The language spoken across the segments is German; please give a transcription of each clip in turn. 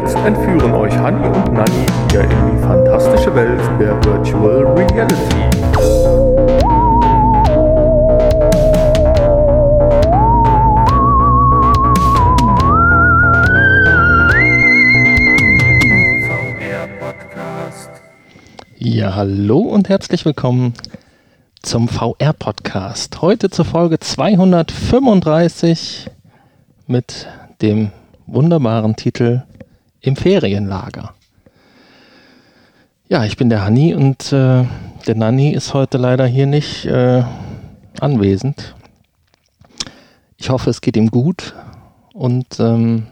jetzt entführen euch Hani und Nani wieder in die fantastische Welt der Virtual Reality. Ja, hallo und herzlich willkommen zum VR-Podcast. Heute zur Folge 235 mit dem wunderbaren Titel Im Ferienlager. Ja, ich bin der Hanni und äh, der Nanni ist heute leider hier nicht äh, anwesend. Ich hoffe, es geht ihm gut und ähm,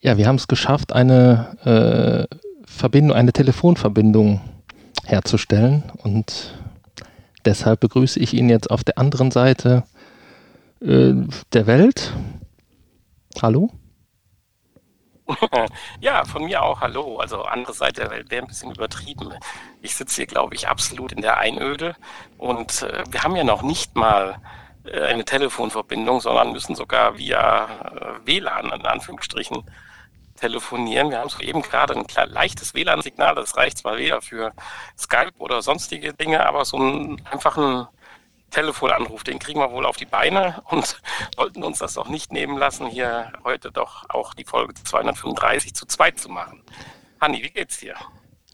ja, wir haben es geschafft, eine äh, Verbindung, eine Telefonverbindung herzustellen und deshalb begrüße ich ihn jetzt auf der anderen Seite äh, der Welt. Hallo? Ja, von mir auch hallo. Also andere Seite der Welt wäre ein bisschen übertrieben. Ich sitze hier, glaube ich, absolut in der Einöde und äh, wir haben ja noch nicht mal äh, eine Telefonverbindung, sondern müssen sogar via äh, WLAN in Anführungsstrichen telefonieren. Wir haben soeben gerade ein leichtes WLAN-Signal, das reicht zwar weder für Skype oder sonstige Dinge, aber so einen einfachen Telefonanruf, den kriegen wir wohl auf die Beine und sollten uns das doch nicht nehmen lassen, hier heute doch auch die Folge 235 zu zweit zu machen. Hanni, wie geht's dir?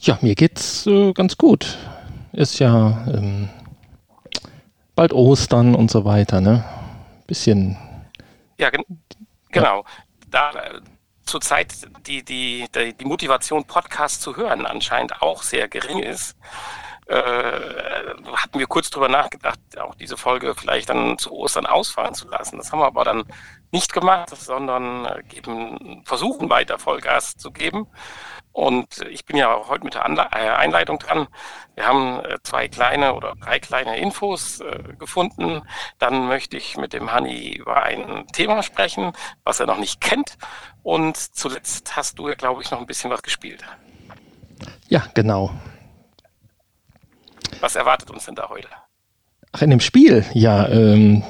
Ja, mir geht's äh, ganz gut. Ist ja ähm, bald Ostern und so weiter, ne? Bisschen. Ja, gen genau. Da, äh, zurzeit die, die, die, die Motivation, Podcasts zu hören, anscheinend auch sehr gering ist, äh, hatten wir kurz drüber nachgedacht, auch diese Folge vielleicht dann zu Ostern ausfallen zu lassen. Das haben wir aber dann nicht gemacht, sondern äh, geben, versuchen weiter Vollgas zu geben. Und ich bin ja auch heute mit der Anle äh, Einleitung dran. Wir haben äh, zwei kleine oder drei kleine Infos äh, gefunden. Dann möchte ich mit dem Hani über ein Thema sprechen, was er noch nicht kennt. Und zuletzt hast du ja, glaube ich, noch ein bisschen was gespielt. Ja, genau. Was erwartet uns denn da heute? Ach, in dem Spiel, ja. Ähm,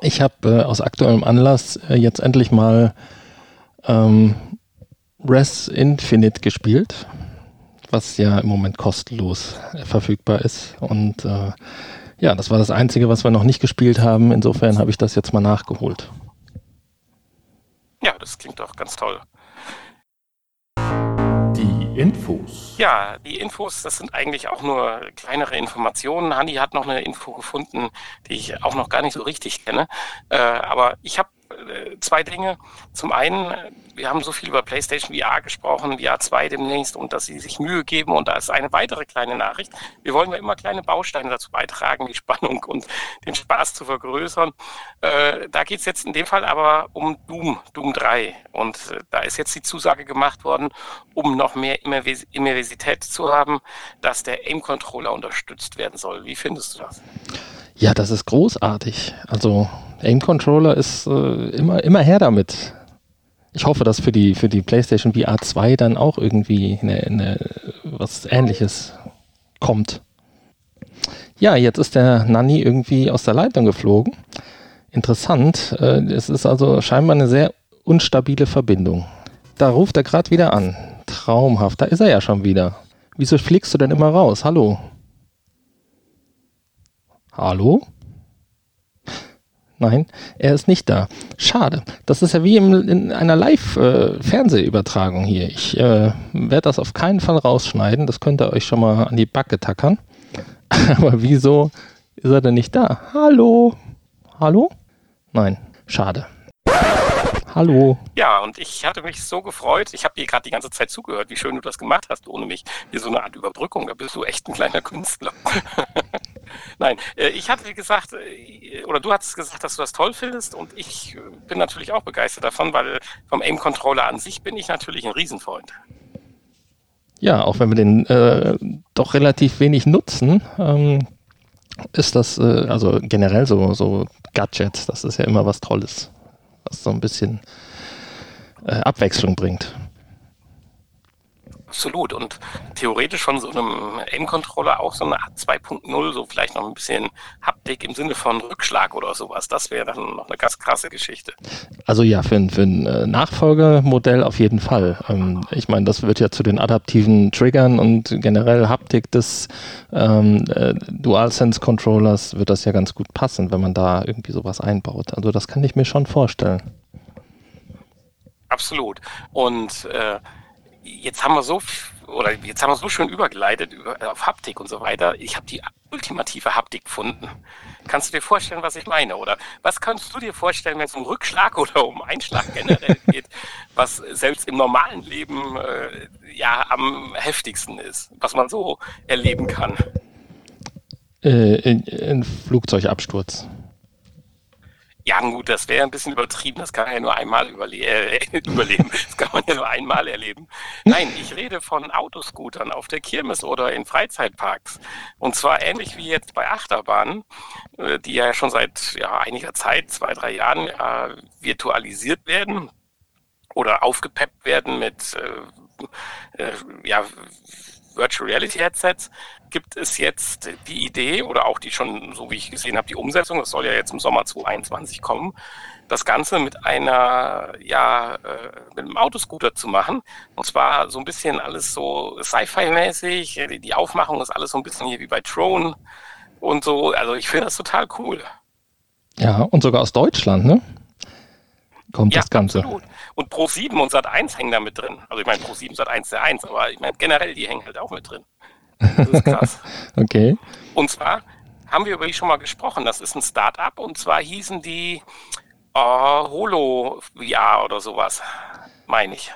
ich habe äh, aus aktuellem Anlass äh, jetzt endlich mal ähm, Res Infinite gespielt, was ja im Moment kostenlos äh, verfügbar ist. Und äh, ja, das war das Einzige, was wir noch nicht gespielt haben. Insofern habe ich das jetzt mal nachgeholt. Ja, das klingt doch ganz toll. Infos. Ja, die Infos, das sind eigentlich auch nur kleinere Informationen. Hanni hat noch eine Info gefunden, die ich auch noch gar nicht so richtig kenne. Äh, aber ich habe zwei Dinge. Zum einen, wir haben so viel über PlayStation VR gesprochen, VR 2 demnächst und dass sie sich Mühe geben. Und da ist eine weitere kleine Nachricht. Wir wollen ja immer kleine Bausteine dazu beitragen, die Spannung und den Spaß zu vergrößern. Äh, da geht es jetzt in dem Fall aber um Doom, Doom 3. Und äh, da ist jetzt die Zusage gemacht worden, um noch mehr Immersivität zu haben, dass der Aim-Controller unterstützt werden soll. Wie findest du das? Ja, das ist großartig. Also Aim Controller ist äh, immer, immer her damit. Ich hoffe, dass für die, für die PlayStation VR 2 dann auch irgendwie eine, eine, was ähnliches kommt. Ja, jetzt ist der Nanny irgendwie aus der Leitung geflogen. Interessant. Äh, es ist also scheinbar eine sehr unstabile Verbindung. Da ruft er gerade wieder an. Traumhaft. Da ist er ja schon wieder. Wieso fliegst du denn immer raus? Hallo? Hallo? Nein, er ist nicht da. Schade. Das ist ja wie im, in einer Live-Fernsehübertragung hier. Ich äh, werde das auf keinen Fall rausschneiden. Das könnt ihr euch schon mal an die Backe tackern. Aber wieso ist er denn nicht da? Hallo? Hallo? Nein, schade. Hallo. Ja, und ich hatte mich so gefreut. Ich habe dir gerade die ganze Zeit zugehört, wie schön du das gemacht hast ohne mich. Wie so eine Art Überbrückung. Da bist du echt ein kleiner Künstler. Nein, äh, ich hatte gesagt, äh, oder du hattest gesagt, dass du das toll findest und ich äh, bin natürlich auch begeistert davon, weil vom Aim-Controller an sich bin ich natürlich ein Riesenfreund. Ja, auch wenn wir den äh, doch relativ wenig nutzen, ähm, ist das äh, also generell so, so Gadgets, das ist ja immer was Tolles, was so ein bisschen äh, Abwechslung bringt. Absolut. Und theoretisch von so einem Aim-Controller auch so eine 2.0, so vielleicht noch ein bisschen Haptik im Sinne von Rückschlag oder sowas. Das wäre dann noch eine ganz krasse Geschichte. Also ja, für, ein, für ein äh, Nachfolgemodell auf jeden Fall. Ähm, ich meine, das wird ja zu den adaptiven Triggern und generell Haptik des ähm, äh, DualSense-Controllers wird das ja ganz gut passen, wenn man da irgendwie sowas einbaut. Also das kann ich mir schon vorstellen. Absolut. Und äh, jetzt haben wir so oder jetzt haben wir so schön übergeleitet über, auf Haptik und so weiter. Ich habe die ultimative Haptik gefunden. Kannst du dir vorstellen, was ich meine? Oder was kannst du dir vorstellen, wenn es um Rückschlag oder um Einschlag generell geht, was selbst im normalen Leben äh, ja am heftigsten ist, was man so erleben kann? Äh, ein Flugzeugabsturz. Ja, gut, das wäre ein bisschen übertrieben. Das kann man ja nur einmal überle äh, überleben. Das kann man ja nur einmal erleben. Nein, ich rede von Autoscootern auf der Kirmes oder in Freizeitparks. Und zwar ähnlich wie jetzt bei Achterbahnen, äh, die ja schon seit ja, einiger Zeit, zwei, drei Jahren, äh, virtualisiert werden oder aufgepeppt werden mit äh, äh ja, Virtual Reality Headsets gibt es jetzt die Idee oder auch die schon, so wie ich gesehen habe, die Umsetzung, das soll ja jetzt im Sommer 2021 kommen, das Ganze mit einer, ja, äh, mit einem Autoscooter zu machen. Und zwar so ein bisschen alles so Sci-Fi-mäßig. Die Aufmachung ist alles so ein bisschen hier wie bei Throne und so. Also ich finde das total cool. Ja, und sogar aus Deutschland, ne? Kommt ja, das Ganze. Absolut. Und Pro 7 und Sat 1 hängen da mit drin. Also ich meine, Pro 7, Sat 1 der 1, aber ich meine generell, die hängen halt auch mit drin. Das ist krass. okay. Und zwar haben wir über die schon mal gesprochen. Das ist ein Start-up und zwar hießen die uh, Holo VR oder sowas, meine ich.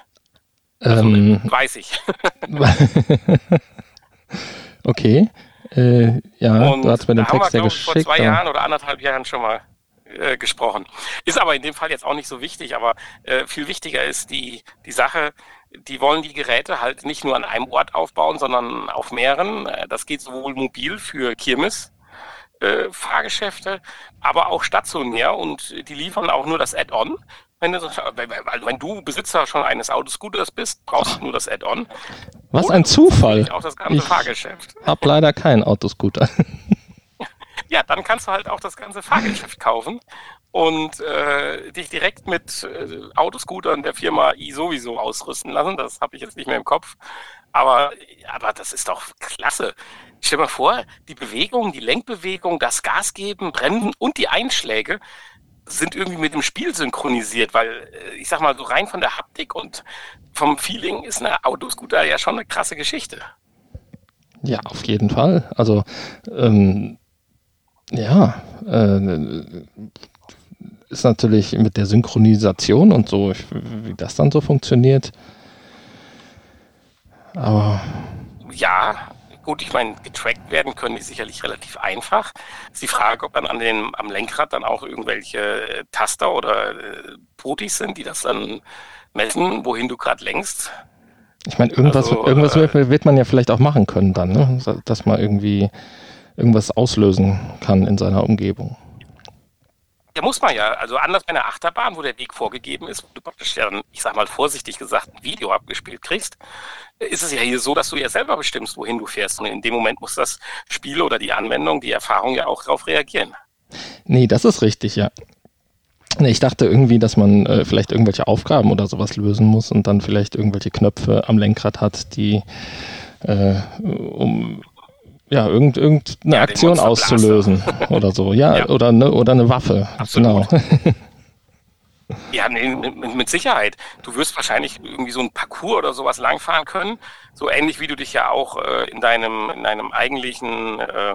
Also, ähm, weiß ich. okay. Äh, ja, und du hast mir den Text ja geschickt. Vor zwei Jahren oder anderthalb Jahren schon mal äh, gesprochen. Ist aber in dem Fall jetzt auch nicht so wichtig, aber äh, viel wichtiger ist die, die Sache, die wollen die Geräte halt nicht nur an einem Ort aufbauen, sondern auf mehreren. Äh, das geht sowohl mobil für Kirmes, äh, Fahrgeschäfte, aber auch stationär und die liefern auch nur das Add-on. Wenn du, also wenn du Besitzer schon eines Autoscooters bist, brauchst du nur das Add-on. Was Oder ein Zufall. Auch das ganze ich Fahrgeschäft. Hab leider keinen Autoscooter. Ja, dann kannst du halt auch das ganze Fahrgeschäft kaufen und äh, dich direkt mit äh, Autoscootern der Firma i sowieso ausrüsten lassen. Das habe ich jetzt nicht mehr im Kopf. Aber, aber das ist doch klasse. Stell dir mal vor, die Bewegung, die Lenkbewegung, das Gas geben, Bremsen und die Einschläge sind irgendwie mit dem Spiel synchronisiert, weil äh, ich sag mal, so rein von der Haptik und vom Feeling ist eine Autoscooter ja schon eine krasse Geschichte. Ja, auf jeden Fall. Also ähm, ja, äh, ist natürlich mit der Synchronisation und so, wie das dann so funktioniert. Aber. Ja, gut, ich meine, getrackt werden können die sicherlich relativ einfach. Ist die Frage, ob dann an den, am Lenkrad dann auch irgendwelche Taster oder äh, Potis sind, die das dann messen, wohin du gerade lenkst. Ich meine, irgendwas, also, irgendwas äh, wird man ja vielleicht auch machen können dann, ne? dass man irgendwie irgendwas auslösen kann in seiner Umgebung. Ja, muss man ja. Also anders bei einer Achterbahn, wo der Weg vorgegeben ist, wo du praktisch ja, ich sag mal vorsichtig gesagt, ein Video abgespielt kriegst, ist es ja hier so, dass du ja selber bestimmst, wohin du fährst. Und in dem Moment muss das Spiel oder die Anwendung, die Erfahrung ja auch darauf reagieren. Nee, das ist richtig, ja. Ich dachte irgendwie, dass man äh, vielleicht irgendwelche Aufgaben oder sowas lösen muss und dann vielleicht irgendwelche Knöpfe am Lenkrad hat, die äh, um ja, irgend, irgendeine ja, Aktion auszulösen oder so. Ja, ja. Oder, ne, oder eine Waffe. Absolut. Genau. Ja, nee, mit, Sicherheit. Du wirst wahrscheinlich irgendwie so ein Parcours oder sowas langfahren können. So ähnlich wie du dich ja auch äh, in deinem, in deinem eigentlichen äh,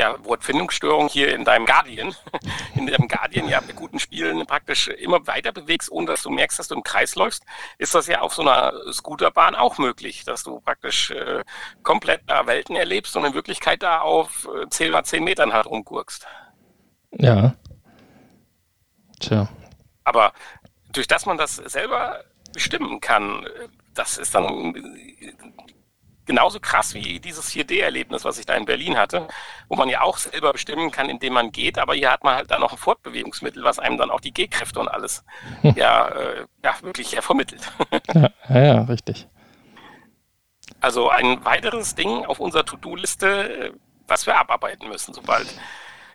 ja, Wortfindungsstörung hier in deinem Guardian, in deinem Guardian ja mit guten Spielen praktisch immer weiter bewegst, ohne dass du merkst, dass du im Kreis läufst, ist das ja auf so einer Scooterbahn auch möglich, dass du praktisch äh, komplett da Welten erlebst und in Wirklichkeit da auf äh, 10 mal 10 Metern halt rumgurkst. Ja. Tja. Aber durch das man das selber bestimmen kann, äh, das ist dann genauso krass wie dieses 4D-Erlebnis, was ich da in Berlin hatte, wo man ja auch selber bestimmen kann, indem man geht, aber hier hat man halt dann noch ein Fortbewegungsmittel, was einem dann auch die Gehkräfte und alles hm. ja, äh, ja, wirklich ja, vermittelt. Ja, ja, richtig. Also ein weiteres Ding auf unserer To-Do-Liste, was wir abarbeiten müssen, sobald,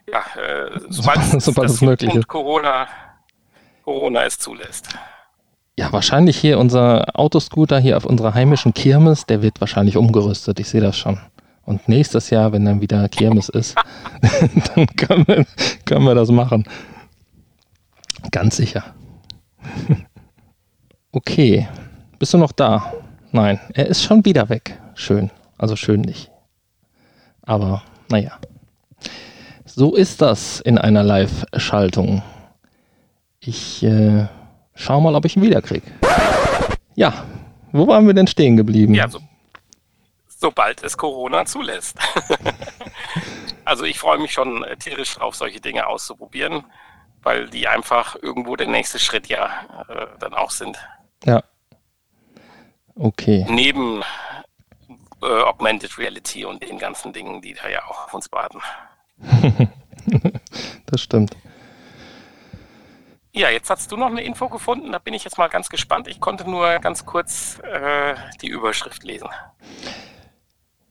ja, äh, sobald, sobald es möglich ist. Corona, Corona es zulässt. Ja, wahrscheinlich hier unser Autoscooter hier auf unserer heimischen Kirmes, der wird wahrscheinlich umgerüstet. Ich sehe das schon. Und nächstes Jahr, wenn dann wieder Kirmes ist, dann können wir, können wir das machen. Ganz sicher. okay. Bist du noch da? Nein, er ist schon wieder weg. Schön. Also schön nicht. Aber naja. So ist das in einer Live-Schaltung. Ich äh, schau mal, ob ich ihn wiederkriege. Ja, wo waren wir denn stehen geblieben? Ja, so, sobald es Corona zulässt. also ich freue mich schon äh, tierisch drauf, solche Dinge auszuprobieren, weil die einfach irgendwo der nächste Schritt ja äh, dann auch sind. Ja. Okay. Neben äh, Augmented Reality und den ganzen Dingen, die da ja auch auf uns warten. das stimmt. Ja, jetzt hast du noch eine Info gefunden, da bin ich jetzt mal ganz gespannt. Ich konnte nur ganz kurz äh, die Überschrift lesen.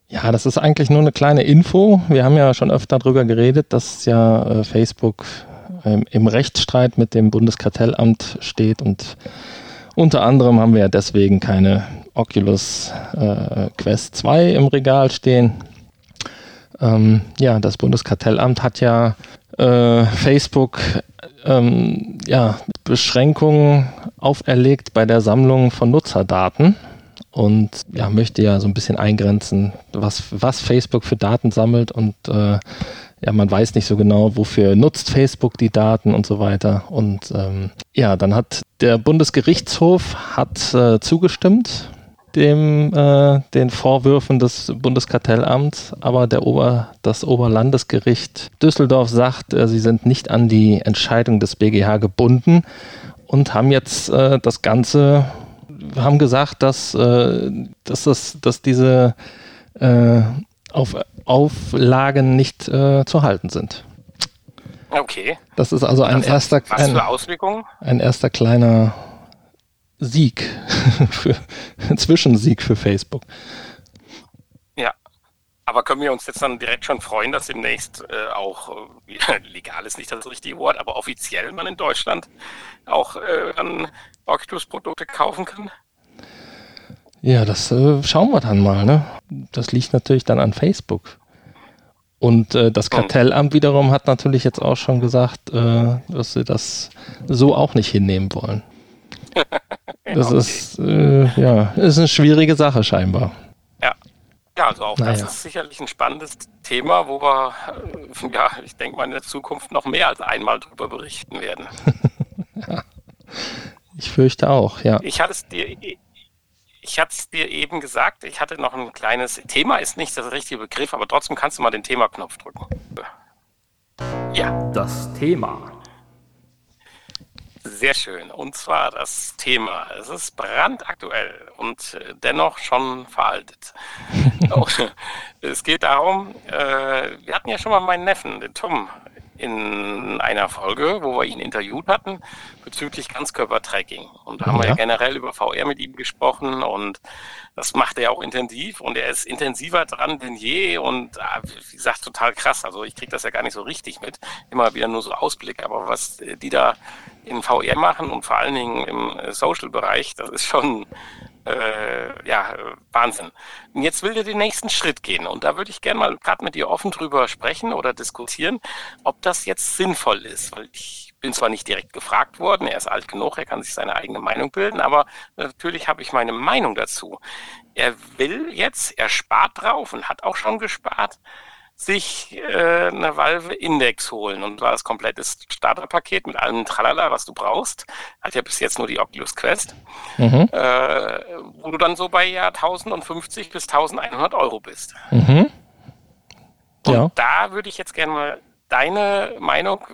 Ja, das ist eigentlich nur eine kleine Info. Wir haben ja schon öfter darüber geredet, dass ja äh, Facebook ähm, im Rechtsstreit mit dem Bundeskartellamt steht und unter anderem haben wir ja deswegen keine Oculus äh, Quest 2 im Regal stehen. Ähm, ja, das Bundeskartellamt hat ja äh, Facebook ähm, ja, Beschränkungen auferlegt bei der Sammlung von Nutzerdaten und ja, möchte ja so ein bisschen eingrenzen, was, was Facebook für Daten sammelt und äh, ja, man weiß nicht so genau, wofür nutzt Facebook die Daten und so weiter. Und ähm, ja, dann hat der Bundesgerichtshof hat äh, zugestimmt dem äh, den Vorwürfen des Bundeskartellamts, aber der Ober, das Oberlandesgericht Düsseldorf sagt, äh, sie sind nicht an die Entscheidung des BGH gebunden und haben jetzt äh, das Ganze, haben gesagt, dass, äh, dass, das, dass diese äh, auf, Auflagen nicht äh, zu halten sind. Okay. Das ist also ein erster, was für Auswirkungen? ein erster kleiner Sieg, für, Zwischensieg für Facebook. Ja, aber können wir uns jetzt dann direkt schon freuen, dass demnächst äh, auch, äh, legal ist nicht das richtige Wort, aber offiziell man in Deutschland auch äh, dann Oculus-Produkte kaufen kann? Ja, das äh, schauen wir dann mal. Ne? Das liegt natürlich dann an Facebook. Und äh, das Kartellamt wiederum hat natürlich jetzt auch schon gesagt, äh, dass sie das so auch nicht hinnehmen wollen. Das okay. ist, äh, ja, ist eine schwierige Sache scheinbar. Ja. Ja, also auch naja. das ist sicherlich ein spannendes Thema, wo wir, äh, ja, ich denke mal in der Zukunft noch mehr als einmal darüber berichten werden. ja. Ich fürchte auch, ja. Ich hatte es dir, ich hatte es dir eben gesagt, ich hatte noch ein kleines Thema, ist nicht das richtige Begriff, aber trotzdem kannst du mal den Thema-Knopf drücken. Ja. Das Thema. Sehr schön. Und zwar das Thema. Es ist brandaktuell und äh, dennoch schon veraltet. es geht darum, äh, wir hatten ja schon mal meinen Neffen, den Tom, in einer Folge, wo wir ihn interviewt hatten bezüglich Ganzkörpertracking. Und da haben ja. wir ja generell über VR mit ihm gesprochen und das macht er auch intensiv und er ist intensiver dran denn je und ah, wie gesagt, total krass. Also ich kriege das ja gar nicht so richtig mit. Immer wieder nur so Ausblick, aber was die da in VR machen und vor allen Dingen im Social-Bereich, das ist schon äh, ja, Wahnsinn. Und jetzt will er den nächsten Schritt gehen. Und da würde ich gerne mal gerade mit dir offen drüber sprechen oder diskutieren, ob das jetzt sinnvoll ist. Weil ich bin zwar nicht direkt gefragt worden, er ist alt genug, er kann sich seine eigene Meinung bilden, aber natürlich habe ich meine Meinung dazu. Er will jetzt, er spart drauf und hat auch schon gespart, sich äh, eine Valve Index holen. Und zwar das komplette Starterpaket mit allem Tralala, was du brauchst. Hat ja bis jetzt nur die Oculus Quest. Mhm. Äh, wo du dann so bei ja 1050 bis 1100 Euro bist. Mhm. Ja. Und da würde ich jetzt gerne mal deine Meinung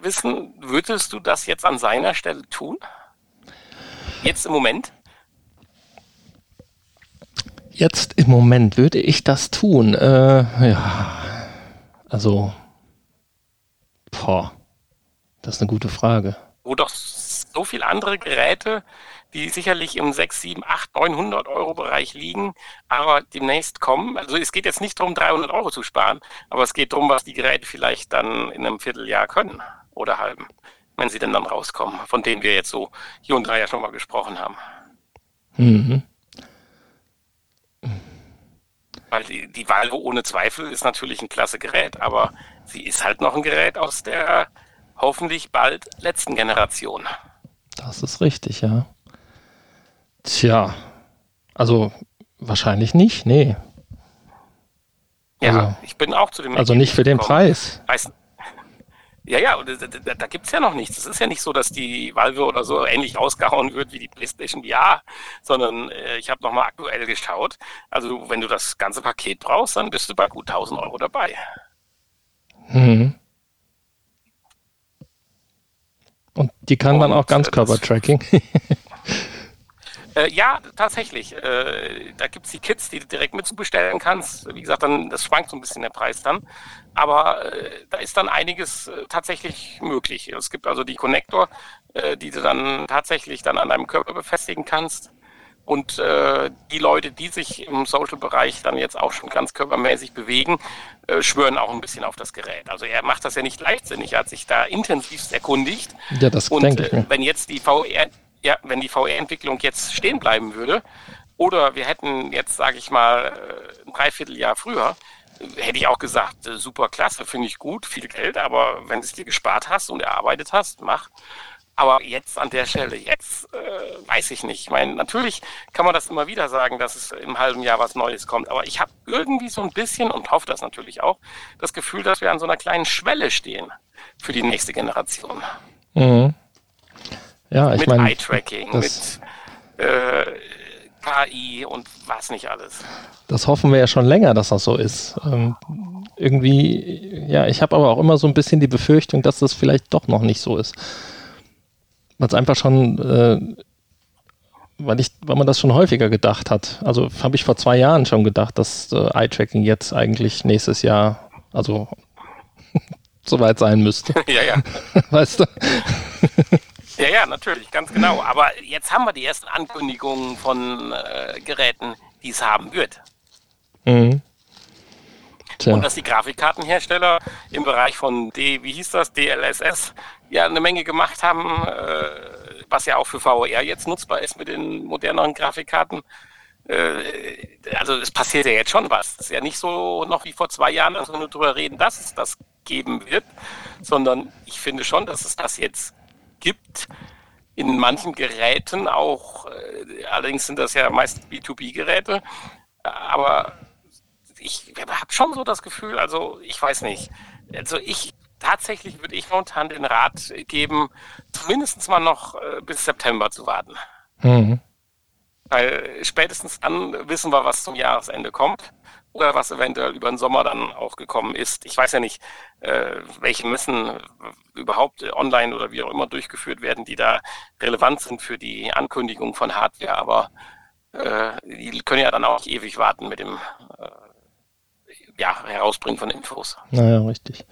wissen. Würdest du das jetzt an seiner Stelle tun? Jetzt im Moment? Jetzt im Moment würde ich das tun. Äh, ja, also, boah, das ist eine gute Frage. Wo doch so viele andere Geräte die sicherlich im 6, 7, 8, 900 Euro Bereich liegen, aber demnächst kommen. Also es geht jetzt nicht darum, 300 Euro zu sparen, aber es geht darum, was die Geräte vielleicht dann in einem Vierteljahr können oder halben, wenn sie denn dann rauskommen, von denen wir jetzt so hier und da ja schon mal gesprochen haben. Mhm. Weil die, die Valve ohne Zweifel ist natürlich ein klasse Gerät, aber sie ist halt noch ein Gerät aus der hoffentlich bald letzten Generation. Das ist richtig, ja. Tja, also wahrscheinlich nicht, nee. Ja, also, ich bin auch zu dem. Also nicht für den gekommen. Preis. Weiß, ja, ja, und da, da, gibt es ja noch nichts. Es ist ja nicht so, dass die Valve oder so ähnlich ausgehauen wird wie die PlayStation VR, sondern äh, ich habe nochmal aktuell geschaut. Also wenn du das ganze Paket brauchst, dann bist du bei gut 1000 Euro dabei. Mhm. Und die kann und, dann auch Ganzkörper-Tracking. Äh, ja, tatsächlich. Äh, da gibt es die Kits, die du direkt mitzubestellen kannst. Wie gesagt, dann das schwankt so ein bisschen der Preis dann. Aber äh, da ist dann einiges äh, tatsächlich möglich. Es gibt also die Connector, äh, die du dann tatsächlich dann an deinem Körper befestigen kannst. Und äh, die Leute, die sich im Social-Bereich dann jetzt auch schon ganz körpermäßig bewegen, äh, schwören auch ein bisschen auf das Gerät. Also er macht das ja nicht leichtsinnig, er hat sich da intensivst erkundigt. Ja, das und denke ich mir. wenn jetzt die VR, ja, wenn die VR-Entwicklung jetzt stehen bleiben würde, oder wir hätten jetzt, sage ich mal, äh, ein Dreivierteljahr früher, hätte ich auch gesagt, äh, super klasse, finde ich gut, viel Geld, aber wenn du es dir gespart hast und erarbeitet hast, mach. Aber jetzt an der Stelle, jetzt äh, weiß ich nicht. Ich meine, natürlich kann man das immer wieder sagen, dass es im halben Jahr was Neues kommt. Aber ich habe irgendwie so ein bisschen und hoffe das natürlich auch, das Gefühl, dass wir an so einer kleinen Schwelle stehen für die nächste Generation. Mhm. Ja, ich mit Eye-Tracking, mit äh, KI und was nicht alles. Das hoffen wir ja schon länger, dass das so ist. Ähm, irgendwie, ja, ich habe aber auch immer so ein bisschen die Befürchtung, dass das vielleicht doch noch nicht so ist. Weil es einfach schon, äh, weil, ich, weil man das schon häufiger gedacht hat. Also habe ich vor zwei Jahren schon gedacht, dass äh, Eye-Tracking jetzt eigentlich nächstes Jahr, also soweit sein müsste. ja, ja. weißt du? Ja, ja, natürlich, ganz genau. Aber jetzt haben wir die ersten Ankündigungen von äh, Geräten, die es haben wird. Mhm. Und dass die Grafikkartenhersteller im Bereich von D, wie hieß das, DLSS, ja eine Menge gemacht haben, äh, was ja auch für VR jetzt nutzbar ist mit den moderneren Grafikkarten. Äh, also es passiert ja jetzt schon was. Es ist ja nicht so noch wie vor zwei Jahren, dass wir nur darüber reden, dass es das geben wird, sondern ich finde schon, dass es das jetzt gibt. In manchen Geräten auch, äh, allerdings sind das ja meist B2B-Geräte, aber ich habe schon so das Gefühl, also ich weiß nicht, also ich tatsächlich würde ich momentan den Rat geben, zumindest mal noch äh, bis September zu warten. Mhm. Weil spätestens dann wissen wir, was zum Jahresende kommt oder was eventuell über den Sommer dann auch gekommen ist. Ich weiß ja nicht, äh, welche Messen überhaupt online oder wie auch immer durchgeführt werden, die da relevant sind für die Ankündigung von Hardware, aber äh, die können ja dann auch ewig warten mit dem äh, ja, Herausbringen von Infos. Naja, richtig.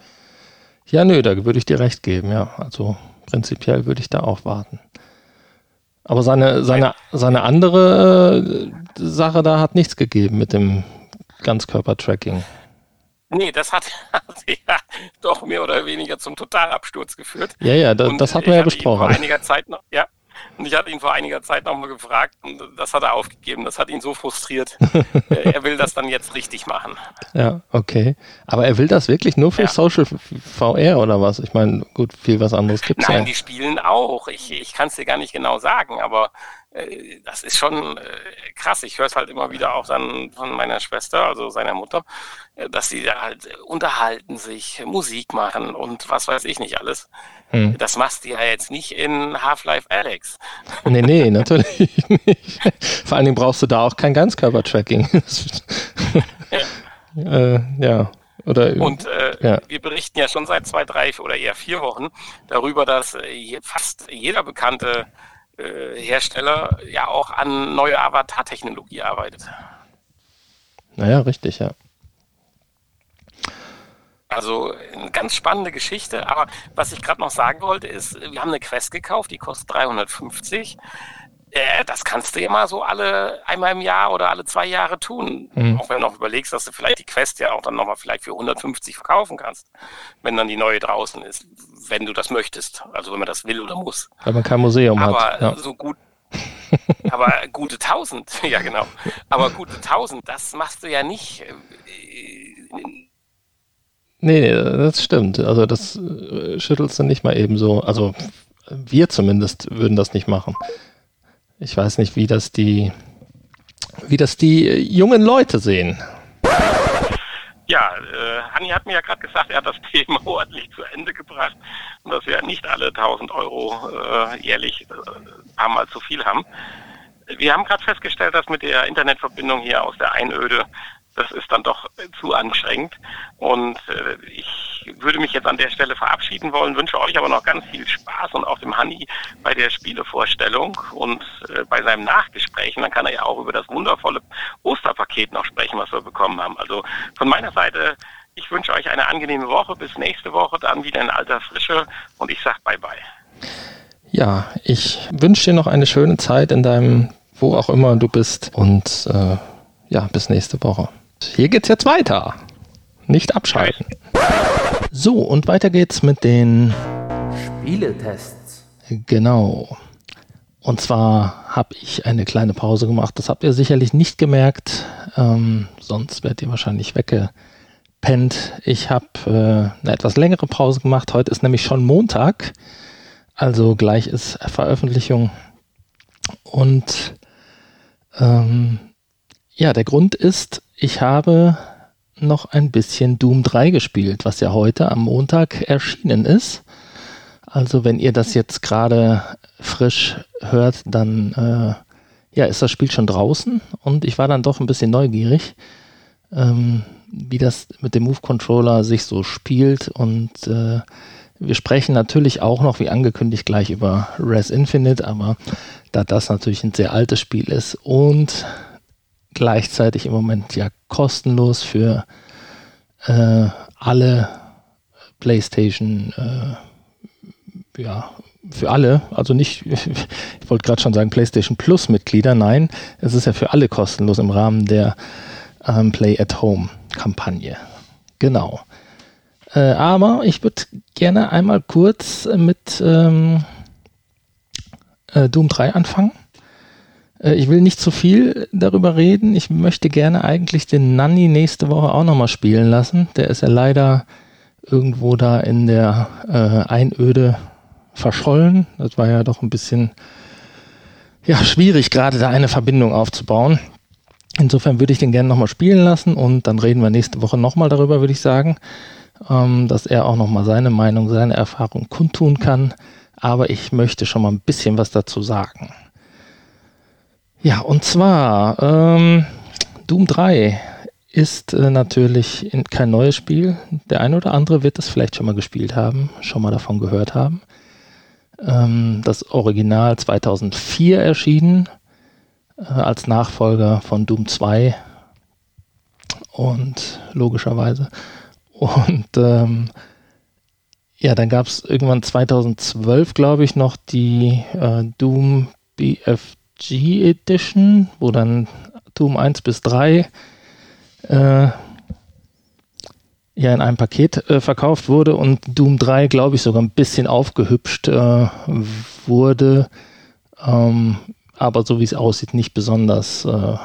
Ja, nö, da würde ich dir recht geben, ja. Also prinzipiell würde ich da auch warten. Aber seine, seine, seine andere äh, Sache da hat nichts gegeben mit dem Ganzkörper-Tracking. Nee, das hat, ja doch mehr oder weniger zum Totalabsturz geführt. Ja, ja, da, das hatten wir ja besprochen. Vor einiger Zeit noch, ja, und ich hatte ihn vor einiger Zeit nochmal gefragt und das hat er aufgegeben. Das hat ihn so frustriert. Er will das dann jetzt richtig machen. Ja, okay. Aber er will das wirklich nur für ja. Social VR oder was? Ich meine, gut, viel was anderes gibt es ja. Nein, die spielen auch. Ich, ich kann es dir gar nicht genau sagen, aber das ist schon äh, krass. Ich höre es halt immer wieder auch dann von meiner Schwester, also seiner Mutter, äh, dass sie da halt unterhalten sich, Musik machen und was weiß ich nicht alles. Hm. Das machst du ja jetzt nicht in Half-Life Alex. Nee, nee, natürlich nicht. Vor allen Dingen brauchst du da auch kein Ganzkörper-Tracking. ja. äh, ja. Oder, und äh, ja. wir berichten ja schon seit zwei, drei oder eher vier Wochen darüber, dass fast jeder bekannte äh, Hersteller ja auch an neue Avatar-Technologie arbeitet. Naja, richtig, ja. Also eine ganz spannende Geschichte. Aber was ich gerade noch sagen wollte, ist, wir haben eine Quest gekauft, die kostet 350. Äh, das kannst du immer so alle einmal im Jahr oder alle zwei Jahre tun. Mhm. Auch wenn du noch überlegst, dass du vielleicht die Quest ja auch dann nochmal vielleicht für 150 verkaufen kannst, wenn dann die neue draußen ist, wenn du das möchtest. Also wenn man das will oder muss. Weil man kein Museum Aber hat. Aber so gut. aber gute 1000, ja genau. Aber gute 1000, das machst du ja nicht. Äh, nee, nee, das stimmt. Also das äh, schüttelst du nicht mal eben so. Also wir zumindest würden das nicht machen. Ich weiß nicht, wie das die, wie das die jungen Leute sehen. Ja, äh, Hanni hat mir ja gerade gesagt, er hat das Thema ordentlich zu Ende gebracht und dass wir nicht alle 1000 Euro äh, jährlich äh, paar Mal zu viel haben. Wir haben gerade festgestellt, dass mit der Internetverbindung hier aus der Einöde das ist dann doch zu anstrengend. Und äh, ich würde mich jetzt an der Stelle verabschieden wollen, wünsche euch aber noch ganz viel Spaß und auch dem Hanni bei der Spielevorstellung und äh, bei seinem Nachgespräch. Und dann kann er ja auch über das wundervolle Osterpaket noch sprechen, was wir bekommen haben. Also von meiner Seite, ich wünsche euch eine angenehme Woche. Bis nächste Woche dann wieder in alter Frische und ich sage Bye-bye. Ja, ich wünsche dir noch eine schöne Zeit in deinem, wo auch immer du bist und äh, ja, bis nächste Woche. Hier geht's jetzt weiter. Nicht abschalten. So, und weiter geht's mit den Spieletests. Genau. Und zwar habe ich eine kleine Pause gemacht. Das habt ihr sicherlich nicht gemerkt. Ähm, sonst werdet ihr wahrscheinlich weggepennt. Ich habe äh, eine etwas längere Pause gemacht. Heute ist nämlich schon Montag. Also gleich ist Veröffentlichung. Und ähm, ja, der Grund ist, ich habe noch ein bisschen Doom 3 gespielt, was ja heute am Montag erschienen ist. Also wenn ihr das jetzt gerade frisch hört, dann äh, ja, ist das Spiel schon draußen und ich war dann doch ein bisschen neugierig, ähm, wie das mit dem Move Controller sich so spielt und äh, wir sprechen natürlich auch noch, wie angekündigt, gleich über Res Infinite, aber da das natürlich ein sehr altes Spiel ist und gleichzeitig im Moment ja kostenlos für äh, alle PlayStation, äh, ja, für alle, also nicht, ich wollte gerade schon sagen PlayStation Plus Mitglieder, nein, es ist ja für alle kostenlos im Rahmen der ähm, Play at Home Kampagne. Genau. Äh, aber ich würde gerne einmal kurz mit ähm, äh, Doom 3 anfangen. Äh, ich will nicht zu viel darüber reden. Ich möchte gerne eigentlich den Nanny nächste Woche auch nochmal spielen lassen. Der ist ja leider irgendwo da in der äh, Einöde verschollen. Das war ja doch ein bisschen ja, schwierig, gerade da eine Verbindung aufzubauen. Insofern würde ich den gerne nochmal spielen lassen und dann reden wir nächste Woche nochmal darüber, würde ich sagen, ähm, dass er auch nochmal seine Meinung, seine Erfahrung kundtun kann. Aber ich möchte schon mal ein bisschen was dazu sagen. Ja, und zwar ähm, Doom 3 ist äh, natürlich in, kein neues Spiel. Der eine oder andere wird es vielleicht schon mal gespielt haben, schon mal davon gehört haben. Ähm, das Original 2004 erschienen äh, als Nachfolger von Doom 2 und logischerweise. Und ähm, ja, dann gab es irgendwann 2012, glaube ich, noch die äh, Doom BF G-Edition, wo dann Doom 1 bis 3 äh, ja in einem Paket äh, verkauft wurde und Doom 3, glaube ich, sogar ein bisschen aufgehübscht äh, wurde, ähm, aber so wie es aussieht, nicht besonders äh,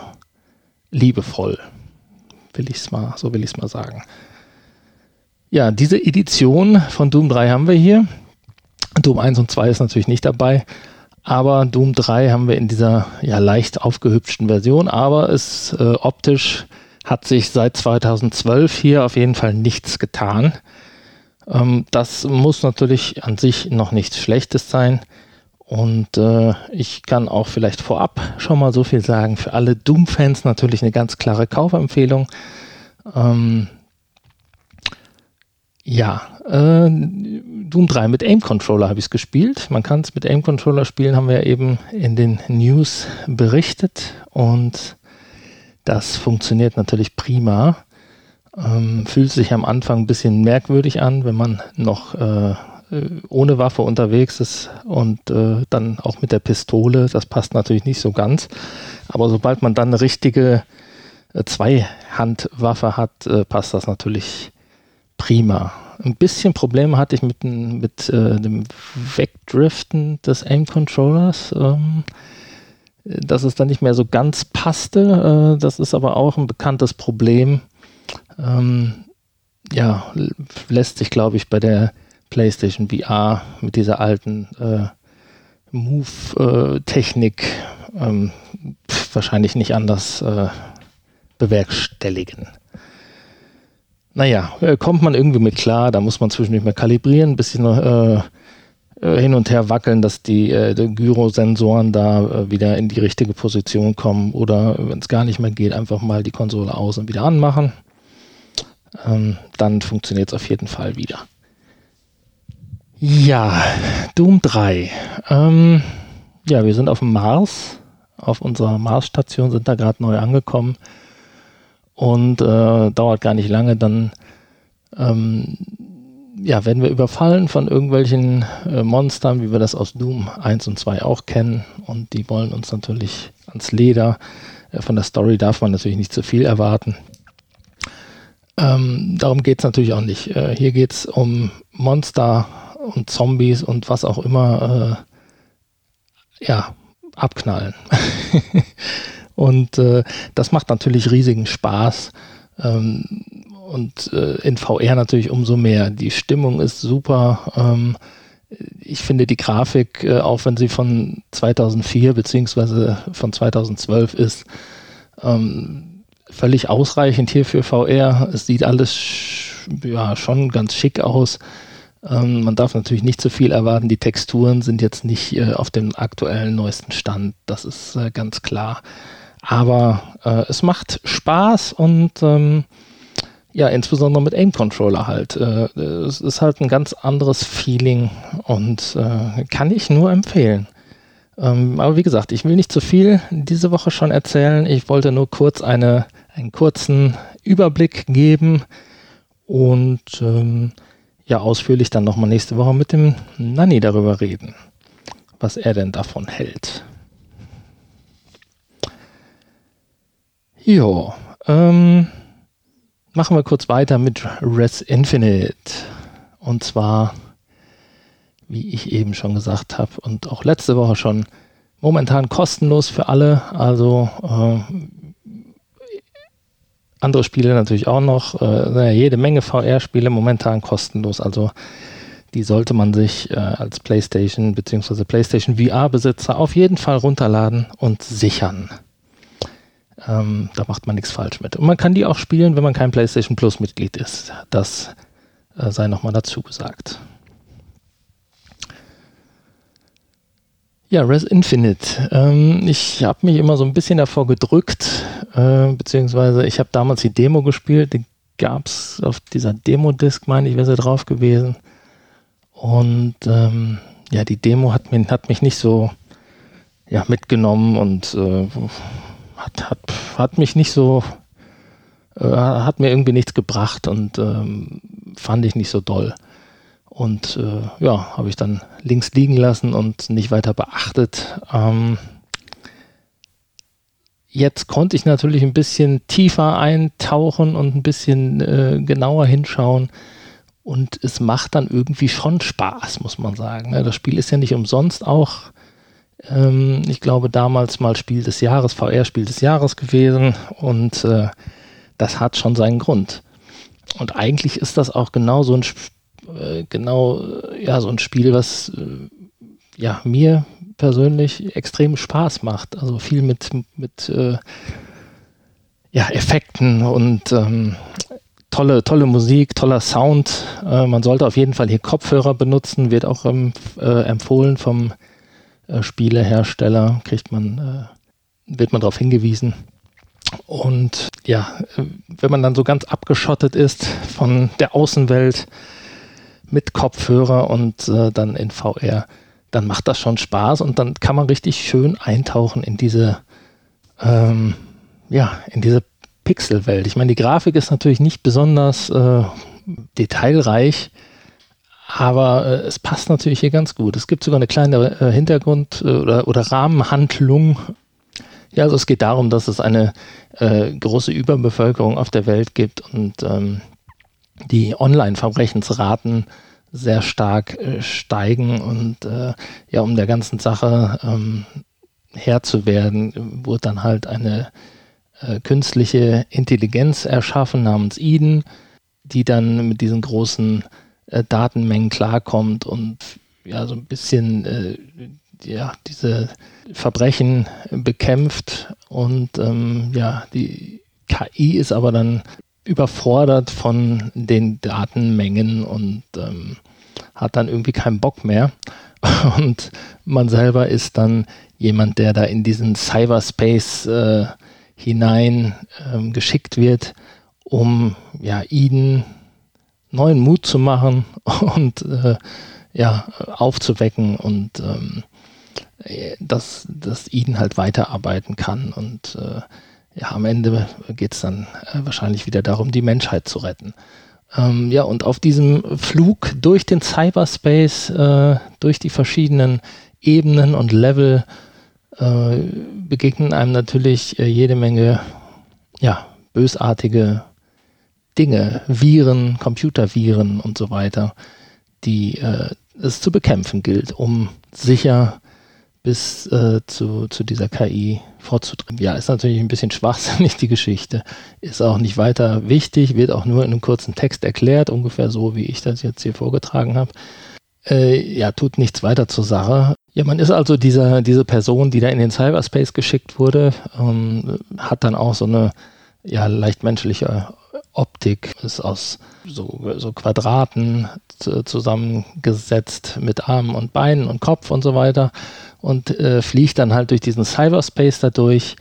liebevoll, will ich es mal, so will ich es mal sagen. Ja, diese Edition von Doom 3 haben wir hier. Doom 1 und 2 ist natürlich nicht dabei. Aber Doom 3 haben wir in dieser ja leicht aufgehübschten Version, aber es äh, optisch hat sich seit 2012 hier auf jeden Fall nichts getan. Ähm, das muss natürlich an sich noch nichts Schlechtes sein. Und äh, ich kann auch vielleicht vorab schon mal so viel sagen. Für alle Doom-Fans natürlich eine ganz klare Kaufempfehlung. Ähm, ja, äh, Doom 3 mit Aim Controller habe ich es gespielt. Man kann es mit Aim Controller spielen, haben wir eben in den News berichtet und das funktioniert natürlich prima. Ähm, fühlt sich am Anfang ein bisschen merkwürdig an, wenn man noch äh, äh, ohne Waffe unterwegs ist und äh, dann auch mit der Pistole, das passt natürlich nicht so ganz. Aber sobald man dann eine richtige äh, Zweihandwaffe hat, äh, passt das natürlich prima. Ein bisschen Probleme hatte ich mit, mit äh, dem Wegdriften des Aim-Controllers. Ähm, dass es dann nicht mehr so ganz passte. Äh, das ist aber auch ein bekanntes Problem. Ähm, ja, lässt sich, glaube ich, bei der PlayStation VR mit dieser alten äh, Move-Technik ähm, wahrscheinlich nicht anders äh, bewerkstelligen. Naja, äh, kommt man irgendwie mit klar, da muss man zwischendurch mal kalibrieren, ein bisschen äh, äh, hin und her wackeln, dass die, äh, die Gyrosensoren da äh, wieder in die richtige Position kommen oder wenn es gar nicht mehr geht, einfach mal die Konsole aus und wieder anmachen. Ähm, dann funktioniert es auf jeden Fall wieder. Ja, Doom 3. Ähm, ja, wir sind auf dem Mars. Auf unserer Marsstation sind da gerade neu angekommen. Und äh, dauert gar nicht lange, dann ähm, ja, werden wir überfallen von irgendwelchen äh, Monstern, wie wir das aus Doom 1 und 2 auch kennen. Und die wollen uns natürlich ans Leder. Äh, von der Story darf man natürlich nicht zu viel erwarten. Ähm, darum geht es natürlich auch nicht. Äh, hier geht es um Monster und Zombies und was auch immer, äh, ja, abknallen. und äh, das macht natürlich riesigen Spaß. Ähm, und äh, in VR natürlich umso mehr. Die Stimmung ist super. Ähm, ich finde die Grafik, äh, auch wenn sie von 2004 beziehungsweise von 2012 ist, ähm, völlig ausreichend hier für VR. Es sieht alles ja schon ganz schick aus. Ähm, man darf natürlich nicht zu viel erwarten. Die Texturen sind jetzt nicht äh, auf dem aktuellen neuesten Stand. Das ist äh, ganz klar. Aber äh, es macht Spaß und ähm, ja, insbesondere mit Aim-Controller halt. Äh, es ist halt ein ganz anderes Feeling und äh, kann ich nur empfehlen. Ähm, aber wie gesagt, ich will nicht zu viel diese Woche schon erzählen. Ich wollte nur kurz eine, einen kurzen Überblick geben und ähm, ja, ausführlich dann nochmal nächste Woche mit dem Nanny darüber reden, was er denn davon hält. Jo, ähm, machen wir kurz weiter mit Res Infinite. Und zwar, wie ich eben schon gesagt habe und auch letzte Woche schon, momentan kostenlos für alle. Also äh, andere Spiele natürlich auch noch. Äh, jede Menge VR-Spiele momentan kostenlos. Also die sollte man sich äh, als PlayStation bzw. PlayStation VR-Besitzer auf jeden Fall runterladen und sichern. Ähm, da macht man nichts falsch mit. Und man kann die auch spielen, wenn man kein PlayStation Plus Mitglied ist. Das äh, sei nochmal dazu gesagt. Ja, Res Infinite. Ähm, ich habe mich immer so ein bisschen davor gedrückt, äh, beziehungsweise ich habe damals die Demo gespielt, die gab es auf dieser Demo-Disc, meine ich, wäre sie drauf gewesen. Und ähm, ja, die Demo hat, mich, hat mich nicht so ja, mitgenommen und äh, hat, hat, hat mich nicht so, äh, hat mir irgendwie nichts gebracht und ähm, fand ich nicht so doll. Und äh, ja, habe ich dann links liegen lassen und nicht weiter beachtet. Ähm, jetzt konnte ich natürlich ein bisschen tiefer eintauchen und ein bisschen äh, genauer hinschauen. Und es macht dann irgendwie schon Spaß, muss man sagen. Ne? Das Spiel ist ja nicht umsonst auch ähm, ich glaube, damals mal Spiel des Jahres, VR-Spiel des Jahres gewesen und äh, das hat schon seinen Grund. Und eigentlich ist das auch genau so ein, äh, genau, ja, so ein Spiel, was äh, ja, mir persönlich extrem Spaß macht. Also viel mit, mit äh, ja, Effekten und ähm, tolle, tolle Musik, toller Sound. Äh, man sollte auf jeden Fall hier Kopfhörer benutzen, wird auch ähm, äh, empfohlen vom äh, Spielehersteller, kriegt man, äh, wird man darauf hingewiesen. Und ja, äh, wenn man dann so ganz abgeschottet ist von der Außenwelt mit Kopfhörer und äh, dann in VR, dann macht das schon Spaß und dann kann man richtig schön eintauchen in diese, ähm, ja, in diese Pixelwelt. Ich meine, die Grafik ist natürlich nicht besonders äh, detailreich, Aber äh, es passt natürlich hier ganz gut. Es gibt sogar eine kleine äh, Hintergrund- äh, oder, oder Rahmenhandlung. Ja, also es geht darum, dass es eine äh, große Überbevölkerung auf der Welt gibt und ähm, die Online-Verbrechensraten sehr stark äh, steigen und äh, ja, um der ganzen Sache ähm, Herr zu werden, wurde dann halt eine künstliche Intelligenz erschaffen namens Eden, die dann mit diesen großen äh, Datenmengen klarkommt und ja, so ein bisschen äh, ja, diese Verbrechen bekämpft und ähm, ja, die KI ist aber dann überfordert von den Datenmengen und ähm, hat dann irgendwie keinen Bock mehr. Und man selber ist dann jemand, der da in diesen Cyberspace äh, hinein ähm, geschickt wird, um ja Eden neuen Mut zu machen und äh, ja aufzuwecken und ähm, dass, dass Eden halt weiterarbeiten kann und äh, ja, am Ende geht es dann äh, wahrscheinlich wieder darum, die Menschheit zu retten. Ähm, ja, und auf diesem Flug durch den Cyberspace, äh, durch die verschiedenen Ebenen und Level äh, begegnen einem natürlich äh, jede Menge ja, bösartige Dinge, Viren, Computerviren und so weiter, die äh, es zu bekämpfen gilt, um sicher bis äh, zu, zu dieser KI vorzudringen. Ja, ist natürlich ein bisschen schwachsinnig, die Geschichte. Ist auch nicht weiter wichtig, wird auch nur in einem kurzen Text erklärt, ungefähr so, wie ich das jetzt hier vorgetragen habe. Äh, ja, tut nichts weiter zur Sache. Ja, man ist also dieser, diese Person, die da in den Cyberspace geschickt wurde, ähm, hat dann auch so eine ja, leicht menschliche Optik, ist aus so, so Quadraten zusammengesetzt mit Armen und Beinen und Kopf und so weiter und äh, fliegt dann halt durch diesen Cyberspace dadurch.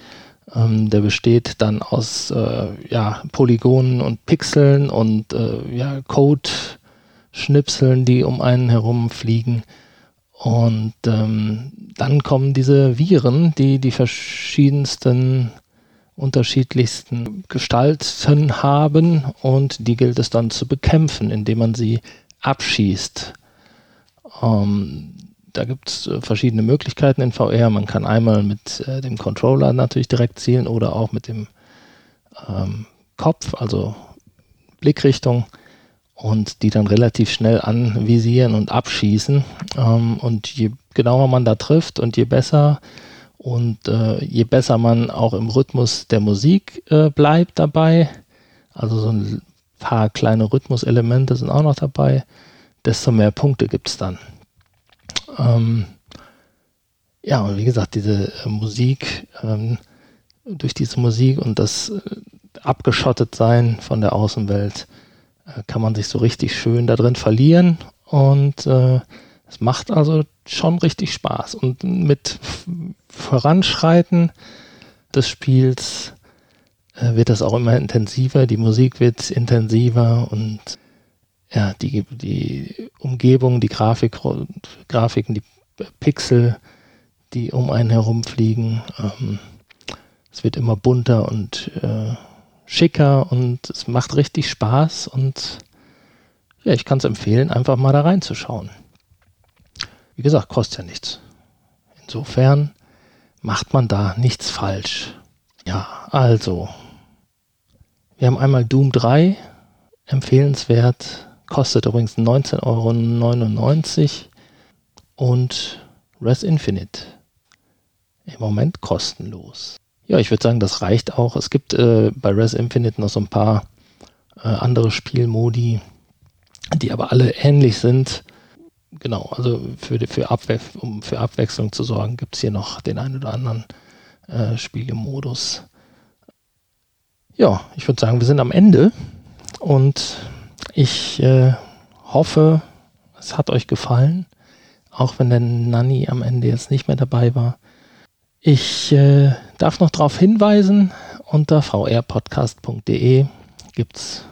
Ähm, der besteht dann aus äh, ja, Polygonen und Pixeln und äh, ja, Code-Schnipseln, die um einen herum fliegen. Und ähm, dann kommen diese Viren, die die verschiedensten unterschiedlichsten Gestalten haben und die gilt es dann zu bekämpfen, indem man sie abschießt. Ähm, da gibt es äh, verschiedene Möglichkeiten in VR. Man kann einmal mit äh, dem Controller natürlich direkt zielen oder auch mit dem ähm, Kopf, also Blickrichtung und die dann relativ schnell anvisieren und abschießen. Ähm, und je genauer man da trifft und je besser, und äh, je besser man auch im Rhythmus der Musik äh, bleibt dabei, also so ein paar kleine Rhythmuselemente sind auch noch dabei, desto mehr Punkte gibt es dann. Ähm, ja, und wie gesagt, diese äh, Musik, ähm, durch diese Musik und das äh, abgeschottet sein von der Außenwelt, äh, kann man sich so richtig schön da drin verlieren und äh, es macht also schon richtig Spaß. Und mit Voranschreiten des Spiels äh, wird das auch immer intensiver, die Musik wird intensiver und ja, die, die Umgebung, die Grafik, Grafiken, die Pixel, die um einen herumfliegen, ähm, es wird immer bunter und äh, schicker und es macht richtig Spaß und ja, ich kann es empfehlen, einfach mal da reinzuschauen. Wie gesagt, kostet ja nichts. Insofern macht man da nichts falsch. Ja, also, wir haben einmal Doom 3, empfehlenswert, kostet übrigens 19,99 Euro und Res Infinite im Moment kostenlos. Ja, ich würde sagen, das reicht auch. Es gibt äh, bei Res Infinite noch so ein paar äh, andere Spielmodi, die aber alle ähnlich sind genau, also für, für, Abwe um für Abwechslung zu sorgen, gibt es hier noch den einen oder anderen äh, Spielemodus. Ja, ich würde sagen, wir sind am Ende und ich äh, hoffe, es hat euch gefallen, auch wenn der Nanny am Ende jetzt nicht mehr dabei war. Ich äh, darf noch darauf hinweisen, unter vrpodcast.de gibt es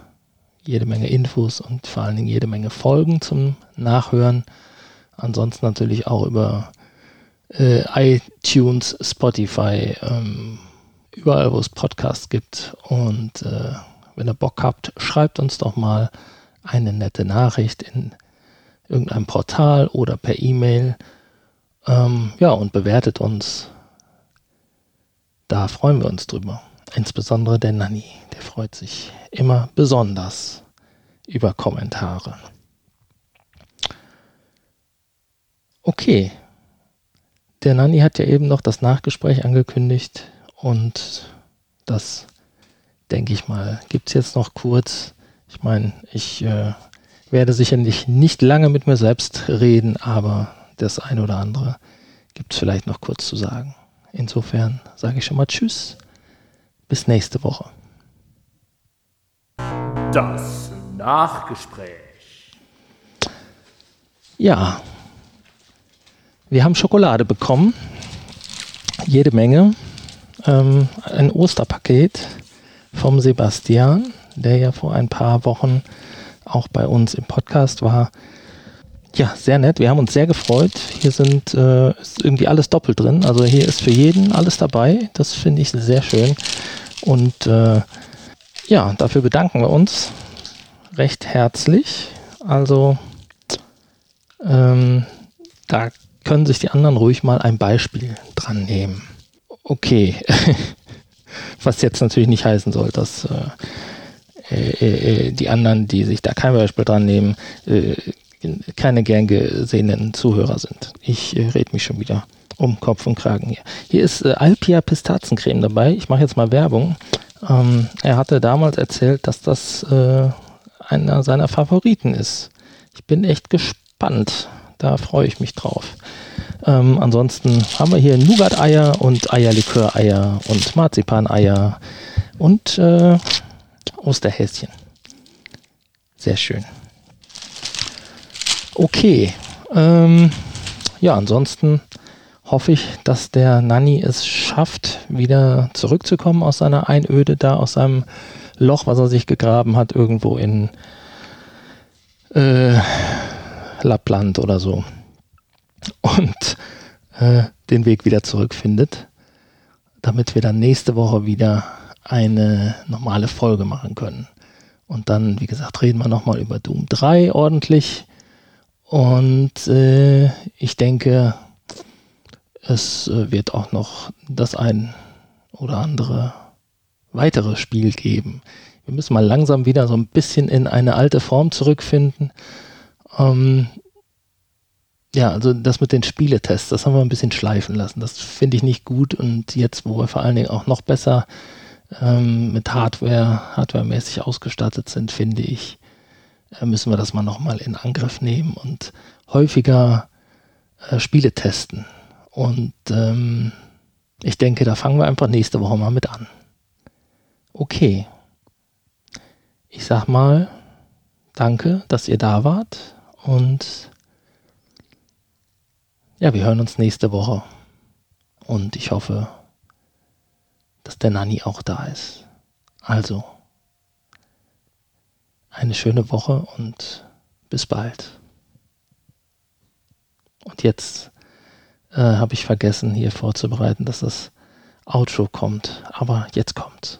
jede Menge Infos und vor allen Dingen jede Menge Folgen zum Nachhören. Ansonsten natürlich auch über äh, iTunes, Spotify, ähm, überall, wo es Podcasts gibt. Und äh, wenn ihr Bock habt, schreibt uns doch mal eine nette Nachricht in irgendeinem Portal oder per E-Mail. Ähm, ja, und bewertet uns. Da freuen wir uns drüber. Insbesondere der Nanny, der freut sich immer besonders über Kommentare. Okay. Der Nanny hat ja eben noch das Nachgespräch angekündigt und das, denke ich mal, gibt es jetzt noch kurz. Ich meine, ich äh, werde sicherlich nicht lange mit mir selbst reden, aber das eine oder andere gibt es vielleicht noch kurz zu sagen. Insofern sage ich schon mal Tschüss. Bis nächste Woche. Das Nachgespräch. Ja, wir haben Schokolade bekommen. Jede Menge. Ähm, ein Osterpaket vom Sebastian, der ja vor ein paar Wochen auch bei uns im Podcast war. Ja, sehr nett. Wir haben uns sehr gefreut. Hier sind äh, ist irgendwie alles doppelt drin. Also hier ist für jeden alles dabei. Das finde ich sehr schön. Und äh, ja, dafür bedanken wir uns recht herzlich. Also ähm, da können sich die anderen ruhig mal ein Beispiel dran nehmen. Okay, was jetzt natürlich nicht heißen soll, dass äh, äh, äh, die anderen, die sich da kein Beispiel dran nehmen, äh, keine gern gesehenen Zuhörer sind. Ich äh, rede mich schon wieder um Kopf und Kragen hier. Hier ist äh, Alpia Pistaziencreme dabei. Ich mache jetzt mal Werbung. Ähm, er hatte damals erzählt, dass das äh, einer seiner Favoriten ist. Ich bin echt gespannt. Da freue ich mich drauf. Ähm, ansonsten haben wir hier Nougat-Eier und Eierlikör-Eier und Marzipan-Eier und äh, Osterhäschen. Sehr schön. Okay. Ähm, ja, ansonsten hoffe ich, dass der Nanny es schafft, wieder zurückzukommen aus seiner Einöde, da aus seinem Loch, was er sich gegraben hat, irgendwo in äh, Lappland oder so. Und äh, den Weg wieder zurückfindet, damit wir dann nächste Woche wieder eine normale Folge machen können. Und dann, wie gesagt, reden wir nochmal über Doom 3 ordentlich. Und äh, ich denke, es äh, wird auch noch das ein oder andere weitere Spiel geben. Wir müssen mal langsam wieder so ein bisschen in eine alte Form zurückfinden. Ähm, ja, also das mit den Spieletests, das haben wir ein bisschen schleifen lassen. Das finde ich nicht gut. Und jetzt, wo wir vor allen Dingen auch noch besser ähm, mit Hardware, hardwaremäßig ausgestattet sind, finde ich, äh, müssen wir das mal nochmal in Angriff nehmen und häufiger äh, Spiele testen. Und ähm, ich denke, da fangen wir einfach nächste Woche mal mit an. Okay. Ich sag mal, danke, dass ihr da wart und ja, wir hören uns nächste Woche. Und ich hoffe, dass der Nanny auch da ist. Also, eine schöne Woche und bis bald. Und jetzt äh, habe ich vergessen, hier vorzubereiten, dass das Outro kommt. Aber jetzt kommt's.